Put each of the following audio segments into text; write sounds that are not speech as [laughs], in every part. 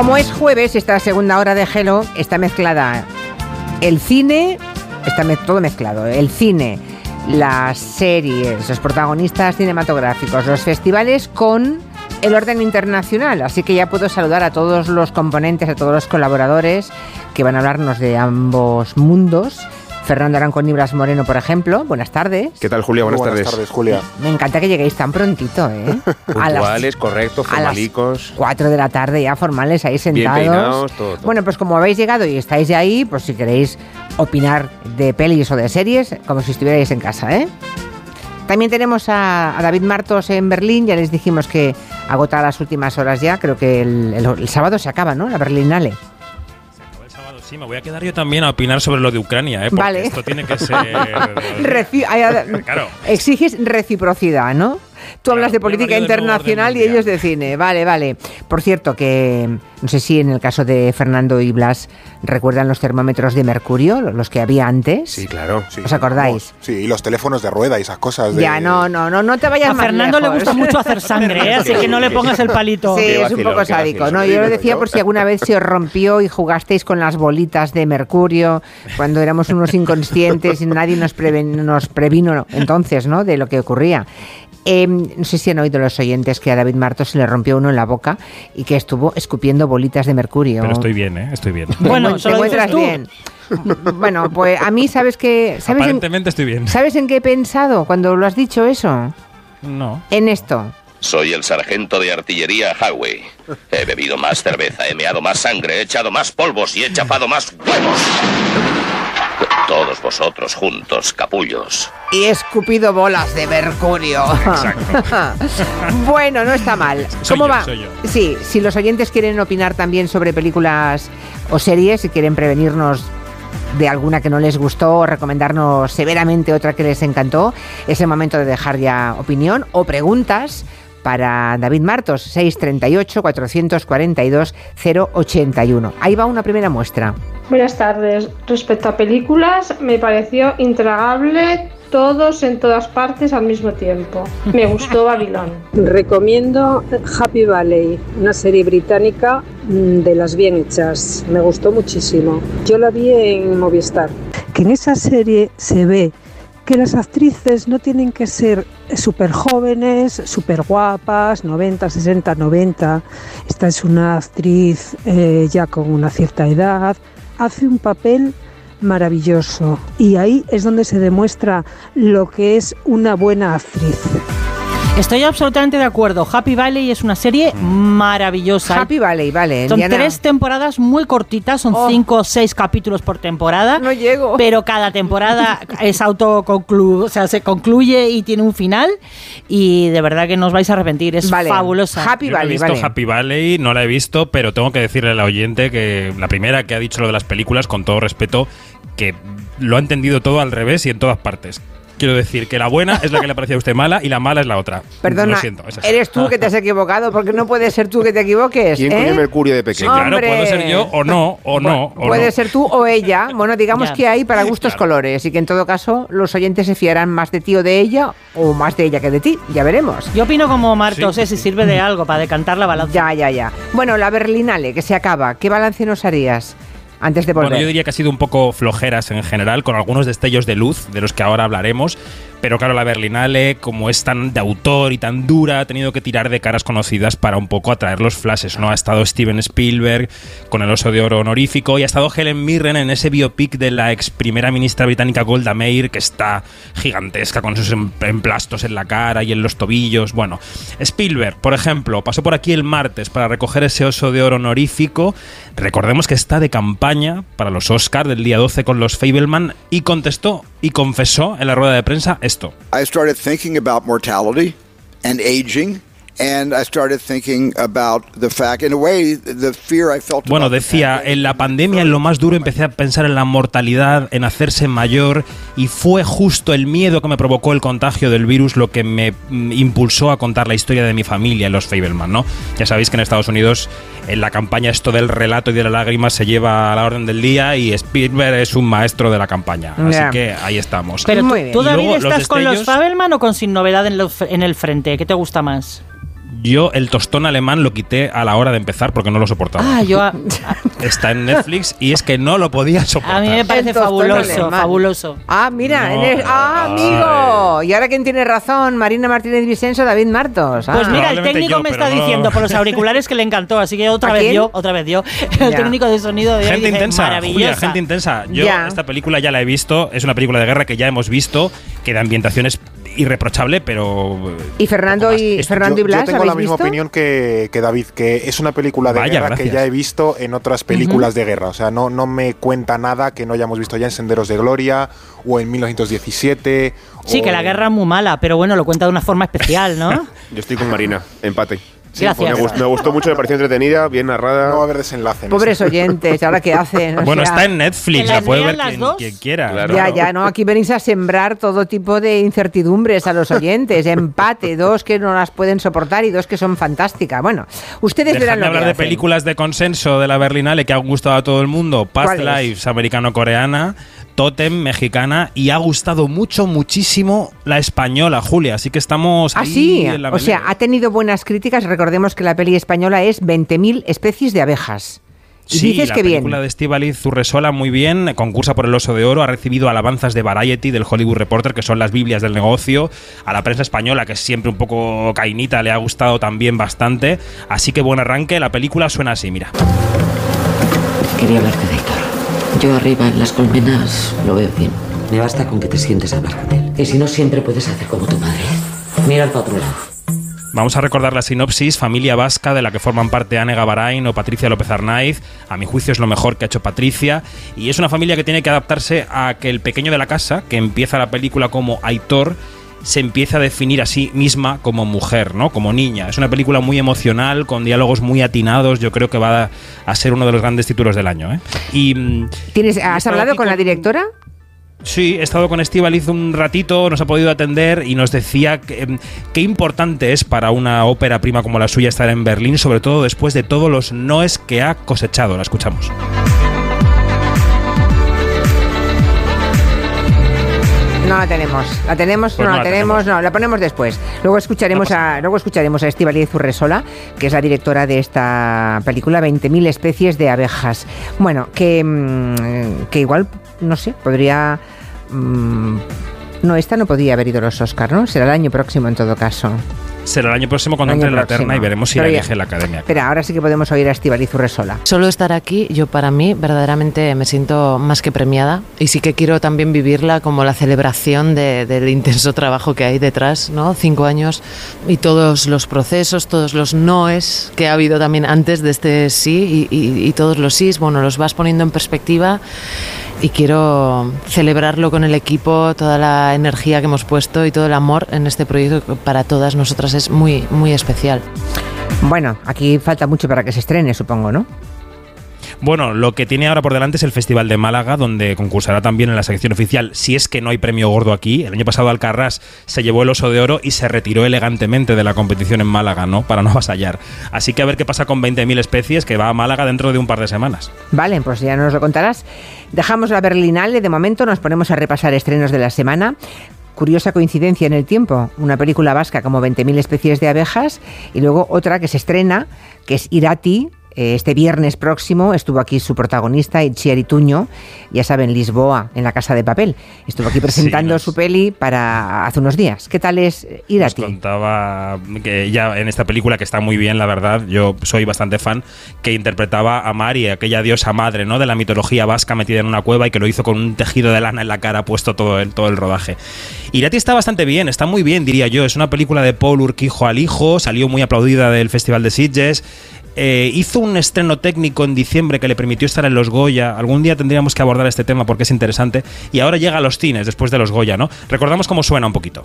Como es jueves, esta segunda hora de Hello está mezclada el cine, está todo mezclado, el cine, las series, los protagonistas cinematográficos, los festivales con el orden internacional. Así que ya puedo saludar a todos los componentes, a todos los colaboradores que van a hablarnos de ambos mundos. Fernando Aranco Nibras Moreno, por ejemplo. Buenas tardes. ¿Qué tal, Julia? Buenas, buenas tardes. Julia. Me encanta que lleguéis tan prontito, ¿eh? [laughs] Puntuales, correctos, formalicos. A cuatro de la tarde ya formales ahí sentados. Bien peinados, todo, Bueno, pues como habéis llegado y estáis de ahí, pues si queréis opinar de pelis o de series, como si estuvierais en casa, ¿eh? También tenemos a, David Martos en Berlín, ya les dijimos que agota las últimas horas ya, creo que el, el sábado se acaba, ¿no? La Berlinale. Sí, me voy a quedar yo también a opinar sobre lo de Ucrania, ¿eh? Porque vale. esto tiene que ser. [laughs] [laughs] claro. Exiges reciprocidad, ¿no? Tú hablas de política internacional y ellos de cine. Vale, vale. Por cierto, que no sé si en el caso de Fernando y Blas recuerdan los termómetros de mercurio, los que había antes. Sí, claro. ¿Os acordáis? Sí, y los teléfonos de rueda y esas cosas. Ya, no, no, no, no te vayas a Fernando le gusta mucho hacer [laughs] sangre, ¿eh? así que no le pongas el palito. Sí, es un poco sádico. No, yo lo decía por si alguna vez se os rompió y jugasteis con las bolitas de mercurio cuando éramos unos inconscientes y nadie nos, nos previno entonces, ¿no? De lo que ocurría. Em, no sé si han oído los oyentes que a David Marto se le rompió uno en la boca y que estuvo escupiendo bolitas de mercurio. Pero estoy bien, ¿eh? Estoy bien. Bueno, te encuentras bien. Bueno, pues a mí, ¿sabes que ¿sabes Aparentemente estoy bien. ¿Sabes en qué he pensado cuando lo has dicho eso? No. En esto. Soy el sargento de artillería Howie. He bebido más cerveza, he meado más sangre, he echado más polvos y he chapado más huevos. Todos vosotros juntos, capullos. Y he escupido bolas de mercurio. Exacto. [laughs] bueno, no está mal. ¿Cómo va? Sí, si los oyentes quieren opinar también sobre películas o series, si quieren prevenirnos de alguna que no les gustó o recomendarnos severamente otra que les encantó, es el momento de dejar ya opinión o preguntas para David Martos, 638-442-081. Ahí va una primera muestra. Buenas tardes. Respecto a películas, me pareció intragable todos en todas partes al mismo tiempo. Me gustó [laughs] Babilón. Recomiendo Happy Valley, una serie británica mm, de las bien hechas. Me gustó muchísimo. Yo la vi en Movistar. Que en esa serie se ve que las actrices no tienen que ser súper jóvenes, súper guapas, 90, 60, 90. Esta es una actriz eh, ya con una cierta edad. Hace un papel maravilloso y ahí es donde se demuestra lo que es una buena actriz. Estoy absolutamente de acuerdo. Happy Valley es una serie maravillosa. Happy Valley, vale. Son tres temporadas muy cortitas, son oh. cinco o seis capítulos por temporada. No llego. Pero cada temporada [laughs] es autoconclu, o sea, se concluye y tiene un final. Y de verdad que no os vais a arrepentir. Es fabulosa. Happy Valley, no he visto Happy Valley, no la he visto, pero tengo que decirle al oyente que la primera que ha dicho lo de las películas, con todo respeto, que lo ha entendido todo al revés y en todas partes Quiero decir que la buena es la que le parecía a usted mala y la mala es la otra. Perdona, Lo siento, eres tú que te has equivocado, porque no puede ser tú que te equivoques. ¿Quién ¿eh? Mercurio de pequeño? claro, puedo ser yo o no, o no. puede ser tú o ella. Bueno, digamos que hay para gustos colores y que en todo caso los oyentes se fiarán más de ti o de ella o más de ella que de ti. Ya veremos. Yo opino como Martos, ¿eh? si sirve de algo para decantar la balanza. Ya, ya, ya. Bueno, la Berlinale, que se acaba. ¿Qué balance nos harías? Antes de volver. Bueno, yo diría que ha sido un poco flojeras en general, con algunos destellos de luz, de los que ahora hablaremos, pero claro, la Berlinale, como es tan de autor y tan dura, ha tenido que tirar de caras conocidas para un poco atraer los flashes, ¿no? Ha estado Steven Spielberg con el Oso de Oro honorífico y ha estado Helen Mirren en ese biopic de la ex primera ministra británica Golda Meir, que está gigantesca con sus em-, emplastos en la cara y en los tobillos. Bueno, Spielberg, por ejemplo, pasó por aquí el martes para recoger ese Oso de Oro honorífico. Recordemos que está de campaña para los Oscars del día 12 con los Fableman y contestó y confesó en la rueda de prensa esto. I started thinking about mortality and aging bueno, decía, en la pandemia, en lo más duro, empecé a pensar en la mortalidad, en hacerse mayor, y fue justo el miedo que me provocó el contagio del virus lo que me mm, impulsó a contar la historia de mi familia, los Fableman, ¿no? Ya sabéis que en Estados Unidos, en la campaña, esto del relato y de la lágrima se lleva a la orden del día, y Spielberg es un maestro de la campaña. Así que ahí estamos. Pero tú, David, estás con los Fableman o con Sin Novedad en, en el frente? ¿Qué te gusta más? Yo el tostón alemán lo quité a la hora de empezar porque no lo soportaba. Ah, yo. a- [laughs] Está en Netflix y es que no lo podía soportar. A mí me parece fabuloso, alemán. fabuloso. Ah, mira, No, ah, ay. amigo. Y ahora quién tiene razón, Marina Martínez Vicenzo, David Martos. Ah. Pues mira, el Probablemente técnico yo, me pero está no- diciendo por los auriculares que le encantó, así que otra ¿A vez quién? yo, otra vez yo. [laughs] El Ya. técnico de sonido de hoy Gente dice, intensa, maravillosa. Julia, gente intensa. Yo Ya. esta película ya la he visto, es una película de guerra que ya hemos visto, que de ambientación es irreprochable, pero... y Fernando y Esto- Fernando yo, y Blas, yo tengo la ¿habéis misma visto? opinión que, que David, que es una película de Vaya, guerra gracias. que ya he visto en otras películas de guerra. O sea, no, no me cuenta nada que no hayamos visto ya en Senderos de Gloria o en 1917. Sí, o que la guerra es muy mala, pero bueno, lo cuenta de una forma especial, ¿no? [laughs] Yo estoy con Marina, empate. Sí, Gracias. Me, gustó, me gustó mucho, me pareció entretenida, bien narrada. No va a haber desenlace. en Pobres oyentes, ¿ahora qué hacen? O Bueno, sea, está en Netflix, ¿que la puede ver las quien, quiera. Claro. Ya, ya, no, aquí venís a sembrar todo tipo de incertidumbres a los oyentes. Empate, dos que no las pueden soportar y dos que son fantásticas. Bueno, ustedes verán de lo hablar que de hacen. películas de consenso de la Berlinale que han gustado a todo el mundo. Past. Lives, americano-coreana. Totem, mexicana. Y ha gustado mucho, muchísimo la española, Julia. Así que estamos Ah, ahí sí, en la o sea, ha tenido buenas críticas. Recordemos que la peli española es 20.000 especies de abejas. Y Sí, dices la que bien. película de Estíbaliz Zurresola muy bien, concursa por el Oso de Oro, ha recibido alabanzas de Variety, del Hollywood Reporter, que son las Biblias del negocio, a la prensa española, que es siempre un poco cainita, le ha gustado también bastante, así que buen arranque, la película suena así, mira. Quería hablarte de Héctor. Yo arriba en las colmenas lo veo bien. Me basta con que te sientes a hablar con él. Y si no, siempre puedes hacer como tu madre. Mira para otro lado. Vamos a recordar la sinopsis, familia vasca de la que forman parte Anne Gavarain o Patricia López Arnaiz, a mi juicio es lo mejor que ha hecho Patricia, y es una familia que tiene que adaptarse a que el pequeño de la casa, que empieza la película como Aitor, se empieza a definir a sí misma como mujer, ¿no? Como niña. Es una película muy emocional, con diálogos muy atinados. Yo creo que va a, a ser uno de los grandes títulos del año. ¿eh? Y mm, ¿Tienes, ¿Has hablado con la directora? Sí, he estado con Estivaliz un ratito, nos ha podido atender y nos decía que, em, qué importante es para una ópera prima como la suya estar en Berlín, sobre todo después de todos los noes que ha cosechado. La escuchamos. No la tenemos. ¿La tenemos? Pues no, no la tenemos, tenemos. no, la ponemos después. Luego escucharemos No a luego escucharemos a Estíbaliz Urresola, que es la directora de esta película 20.000 especies de abejas. Bueno, que mm, que igual no sé, podría mm, no, esta no podría haber ido a los Oscar, ¿no? Será el año próximo en todo caso. Será el año próximo cuando año entre en la próximo. terna y veremos si Pero la ya- elige la academia. Espera, ahora sí que podemos oír a Estíbaliz Urresola. Solo estar aquí, yo para mí verdaderamente me siento más que premiada y sí que quiero también vivirla como la celebración de- del intenso trabajo que hay detrás, ¿no? Cinco años y todos los procesos, todos los noes que ha habido también antes de este sí y, y- y todos los sís, bueno, los vas poniendo en perspectiva y quiero celebrarlo con el equipo, toda la energía que hemos puesto y todo el amor en este proyecto que para todas nosotras es muy, muy especial. Bueno, aquí falta mucho para que se estrene, supongo, ¿no? Bueno, lo que tiene ahora por delante es el Festival de Málaga, donde concursará también en la sección oficial, si es que no hay premio gordo aquí. El año pasado Alcarrás se llevó el oso de oro y se retiró elegantemente de la competición en Málaga, ¿no? Para no [laughs] avasallar. Así que a ver qué pasa con 20.000 especies, que va a Málaga dentro de un par de semanas. Vale, pues ya nos lo contarás. Dejamos la Berlinale, de momento nos ponemos a repasar estrenos de la semana. Curiosa coincidencia en el tiempo, una película vasca como 20.000 especies de abejas y luego otra que se estrena, que es Irati. Eh, Este viernes próximo estuvo aquí su protagonista, Itziar Ituño, ya saben, Lisboa, en la Casa de Papel. Estuvo aquí [laughs] presentando nos- su peli para hace unos días. ¿Qué tal es Nos Irati? contaba que ya en esta película, que está muy bien, la verdad, yo soy bastante fan, que interpretaba a Mari, aquella diosa madre, ¿no? De la mitología vasca metida en una cueva y que lo hizo con un tejido de lana en la cara puesto todo el, todo el rodaje. Irati está bastante bien, está muy bien, diría yo. Es una película de Paul Urquijo al hijo, salió muy aplaudida del Festival de Sitges. Eh, hizo un estreno técnico en diciembre que le permitió estar en los Goya. Algún día tendríamos que abordar este tema porque es interesante. Y ahora llega a los cines después de los Goya, ¿no? Recordamos cómo suena un poquito.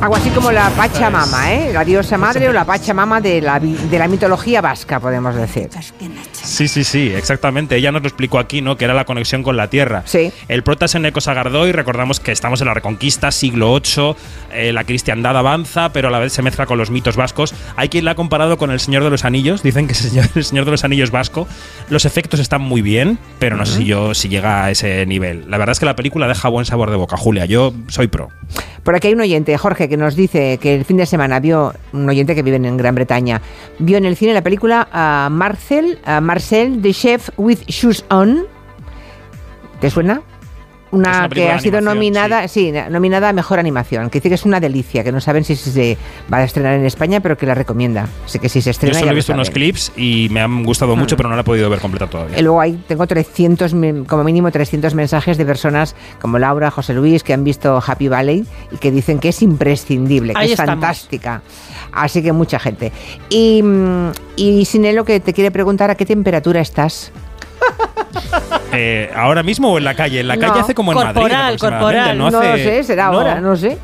Algo así como la Pachamama, ¿eh? La diosa madre o la Pachamama de la, de la mitología vasca, podemos decir. Sí, sí, sí, exactamente. Ella nos lo explicó aquí, ¿no? Que era la conexión con la Tierra. Sí. El prota es Eneco Sagardoy, recordamos que estamos en la Reconquista, siglo VIII, eh, la cristiandad avanza, pero a la vez se mezcla con los mitos vascos. Hay quien la ha comparado con El Señor de los Anillos, dicen que es el Señor- [laughs] el Señor de los Anillos vasco. Los efectos están muy bien, pero no sé si yo si llega a ese nivel. La verdad es que la película deja buen sabor de boca, Julia. Yo soy pro. Por aquí hay un oyente, Jorge, que nos dice que el fin de semana vio, un oyente que vive en Gran Bretaña, vio en el cine la película a Marcel, a Marcel, The Chef with Shoes On. ¿Te suena? Una, que ha sido nominada, sí. nominada a mejor animación, que dice que es una delicia, que no saben si se va a estrenar en España, pero que la recomienda. Así que si se Yo estrena. solo ya he visto unos clips y me han gustado mucho, pero no la he podido ver completa todavía. Y luego ahí tengo 300, men- como mínimo 300 mensajes de personas como Laura, José Luis, que han visto Happy Valley y que dicen que es imprescindible, que Ahí es estamos. fantástica. Así que mucha gente. Y, mm, y Sinelo, que te quiere preguntar a qué temperatura estás. [laughs] Eh, ¿Ahora mismo o en la calle? En la calle No, hace como en Madrid. corporal, aproximadamente, corporal. No, No, hace- lo sé, será no. ahora, no sé.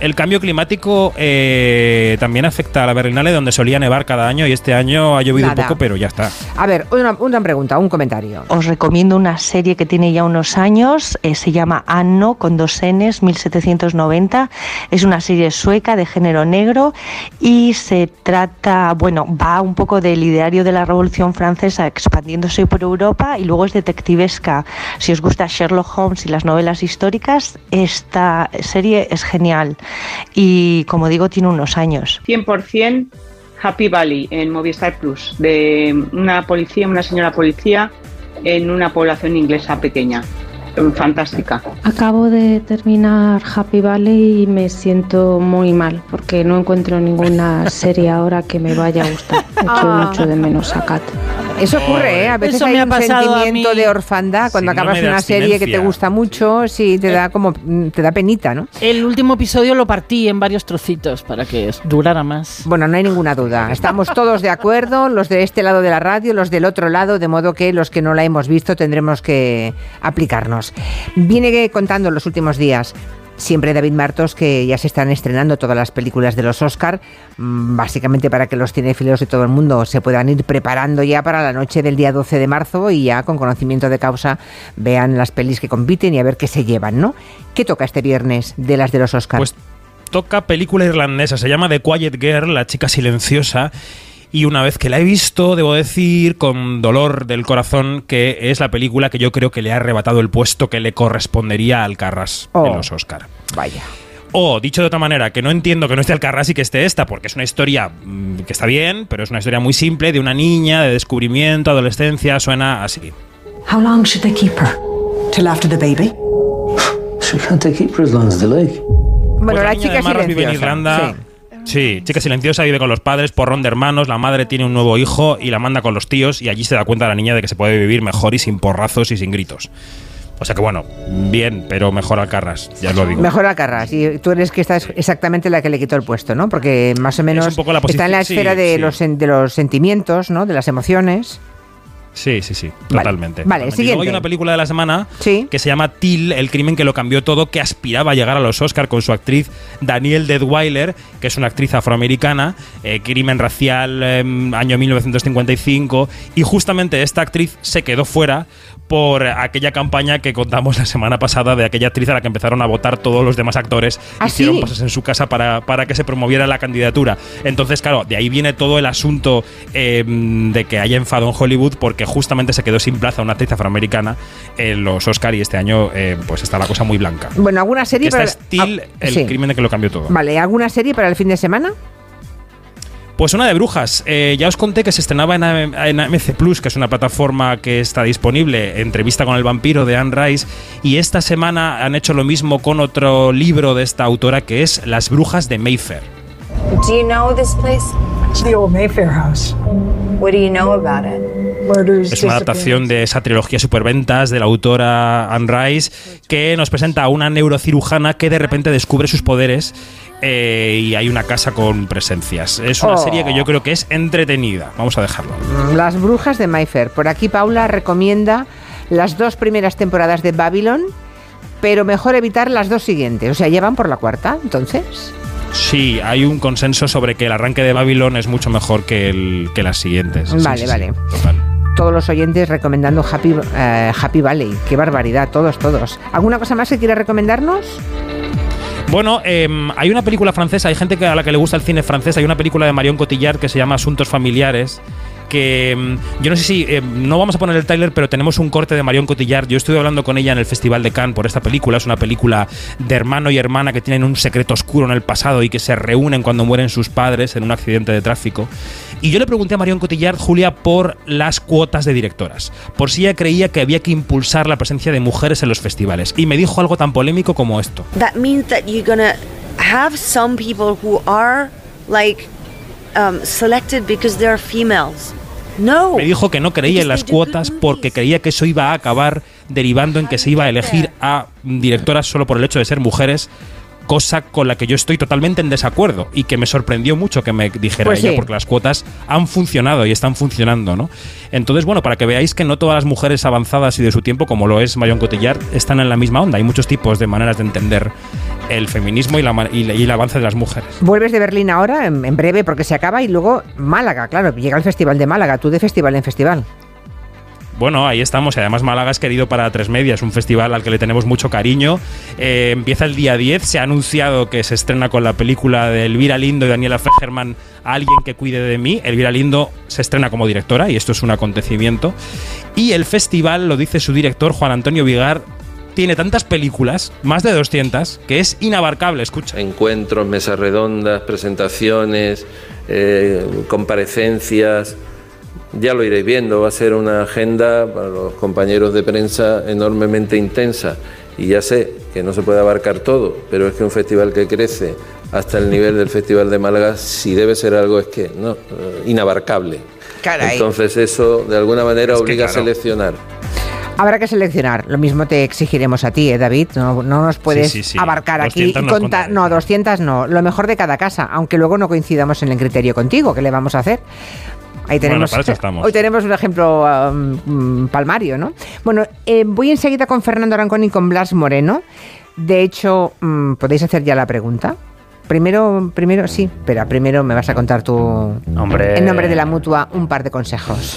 El cambio climático eh, también afecta a la Berlinale, donde solía nevar cada año y este año ha llovido Nada. un poco, pero ya está. A ver, una, una pregunta, un comentario. Os recomiendo una serie que tiene ya unos años, eh, se llama Anno con dos Ns, 1790. Es una serie sueca de género negro y se trata, bueno, va un poco del ideario de la Revolución Francesa expandiéndose por Europa y luego es detectivesca. Si os gusta Sherlock Holmes y las novelas históricas, esta serie es genial y como digo tiene unos años. 100% Happy Valley en Movistar Plus, de una policía, una señora policía en una población inglesa pequeña. Fantástica. Acabo de terminar Happy Valley y me siento muy mal porque no encuentro ninguna serie ahora que me vaya a gustar. Echo Ah. mucho de menos a Kat. Eso ocurre, ¿eh? A veces Eso hay me ha un pasado a sentimiento mí. de orfandad cuando Síndrome acabas de una serie que te abstinencia. gusta mucho, sí, te da como, mm, te da penita, ¿no? El último episodio lo partí en varios trocitos para que durara más. Bueno, no hay ninguna duda. Estamos todos de acuerdo, los de este lado de la radio, los del otro lado, de modo que los que no la hemos visto tendremos que aplicarnos. Viene contando en los últimos días. Siempre David Martos que ya se están estrenando todas las películas de los Oscar, mm, básicamente para que los cinéfilos de todo el mundo se puedan ir preparando ya para la noche del día 12 de marzo y ya con conocimiento de causa vean las pelis que compiten y a ver qué se llevan, ¿no? ¿Qué toca este viernes de las de los Oscar? Pues toca película irlandesa, se llama The Quiet Girl, la chica silenciosa. Y una vez que la he visto, debo decir con dolor del corazón que es la película que yo creo que le ha arrebatado el puesto que le correspondería a Alcarrás Oh. en los Oscar. Vaya. O, dicho de otra manera, que no entiendo que no esté Alcarrás y que esté esta, porque es una historia mm, que está bien, pero es una historia muy simple de una niña, de descubrimiento, adolescencia, suena así. How long should they keep her? Till after the baby? She can't keep her as long as. Bueno, Pues la niña chica vive en. Irlanda. sí. Sí, chica silenciosa, vive con los padres, porrón de hermanos, la madre tiene un nuevo hijo y la manda con los tíos y allí se da cuenta la niña de que se puede vivir mejor y sin porrazos y sin gritos. O sea que bueno, bien, pero mejor Alcarras, ya lo digo. Mejor a Carras. Y tú eres que estás exactamente la que le quitó el puesto, ¿no? Porque más o menos un poco la está en la sí, esfera de, sí. Los, de los sentimientos, ¿no? De las emociones. Sí, sí, sí, Vale, totalmente. vale, totalmente. Y luego hay siguiente. una película de la semana Sí. que se llama Till, el crimen que lo cambió todo, que aspiraba a llegar a los Oscar con su actriz Danielle Deadweiler, que es una actriz afroamericana, eh, crimen racial, em, año 1955, y justamente esta actriz se quedó fuera por aquella campaña que contamos la semana pasada de aquella actriz a la que empezaron a votar todos los demás actores, ¿Ah, hicieron sí? cosas en su casa para, para que se promoviera la candidatura. Entonces, claro, de ahí viene todo el asunto eh, de que haya enfado en Hollywood porque justamente se quedó sin plaza una actriz afroamericana en los Oscar y este año eh, pues está la cosa muy blanca. Bueno, ¿alguna serie para es Till, ah, el sí. crimen de que lo cambió todo. Vale, ¿alguna serie para el fin de semana? Pues una de brujas. Eh, ya os conté que se estrenaba en, AM en AMC Plus, que es una plataforma que está disponible, Entrevista con el vampiro de Anne Rice. Y esta semana han hecho lo mismo con otro libro de esta autora que es Las brujas de Mayfair. Do you know this place? It's the old Mayfair house. What do you know about it? Es una adaptación de esa trilogía superventas de la autora Anne Rice que nos presenta a una neurocirujana que de repente descubre sus poderes eh, y hay una casa con presencias. Es una Oh. serie que yo creo que es entretenida. Vamos a dejarlo. Mm, Las brujas de Mayfair. Por aquí Paula recomienda las dos primeras temporadas de Babylon, pero mejor evitar las dos siguientes. O sea, llevan por la cuarta, entonces. Sí, hay un consenso sobre que el arranque de Babylon es mucho mejor que, el, que las siguientes. Vale, sí, sí, vale. total. Todos los oyentes recomendando Happy, eh, Happy Valley. Qué barbaridad, todos, todos. ¿Alguna cosa más que quiera recomendarnos? Bueno, em, hay una película francesa, hay gente a la que le gusta el cine francés, hay una película de Marion Cotillard que se llama Asuntos Familiares. Que em, yo no sé si, em, no vamos a poner el trailer, pero tenemos un corte de Marion Cotillard. Yo estuve hablando con ella en el Festival de Cannes por esta película. Es una película de hermano y hermana que tienen un secreto oscuro en el pasado y que se reúnen cuando mueren sus padres en un accidente de tráfico. Y yo le pregunté a Marion Cotillard, Julia, por las cuotas de directoras, por si ella creía que había que impulsar la presencia de mujeres en los festivales. Y me dijo algo tan polémico como esto. that means that you're gonna have some people who are like um, selected because they're females. No. Me dijo que no creía en las cuotas porque creía que eso iba a acabar derivando en que se iba a elegir a directoras solo por el hecho de ser mujeres, cosa con la que yo estoy totalmente en desacuerdo y que me sorprendió mucho que me dijera Pues ella sí. porque las cuotas han funcionado y están funcionando, ¿no? Entonces, bueno, para que veáis que no todas las mujeres avanzadas y de su tiempo, como lo es Marion Cotillard, están en la misma onda. Hay muchos tipos de maneras de entender el feminismo y, la ma- y la- y el avance de las mujeres. Vuelves de Berlín ahora, en, en breve, porque se acaba, y luego Málaga, claro, llega el Festival de Málaga, tú de festival en festival. Bueno, ahí estamos. Además, Málaga es querido para tres media. Es un festival al que le tenemos mucho cariño. Eh, empieza el día 10. Se ha anunciado que se estrena con la película de Elvira Lindo y Daniela Fegerman, Alguien que cuide de mí. Elvira Lindo se estrena como directora y esto es un acontecimiento. Y el festival, lo dice su director, Juan Antonio Vigar, tiene tantas películas, más de 200, que es inabarcable. Escucha. encuentros, mesas redondas, presentaciones, eh, comparecencias. Ya lo iréis viendo, va a ser una agenda para los compañeros de prensa enormemente intensa. Y ya sé que no se puede abarcar todo, pero es que un festival que crece hasta el nivel del Festival de Málaga, si debe ser algo, es que no, eh, inabarcable. Caray. Entonces eso de alguna manera Es obliga claro. a seleccionar. Habrá que seleccionar. Lo mismo te exigiremos a ti, ¿eh, David? No, no nos puedes sí, sí. abarcar aquí 200 y nos contar. No, 200 no. Lo mejor de cada casa, aunque luego no coincidamos en el criterio contigo. ¿Qué le vamos a hacer? Ahí tenemos, para eso estamos. Hoy tenemos un ejemplo um, mm, palmario, ¿no? Bueno, eh, voy enseguida con Fernando Arancón y con Blas Moreno. De hecho, mm, podéis hacer ya la pregunta. Primero, primero, sí, pero primero me vas a contar tú, Hombre. en nombre de la mutua, un par de consejos.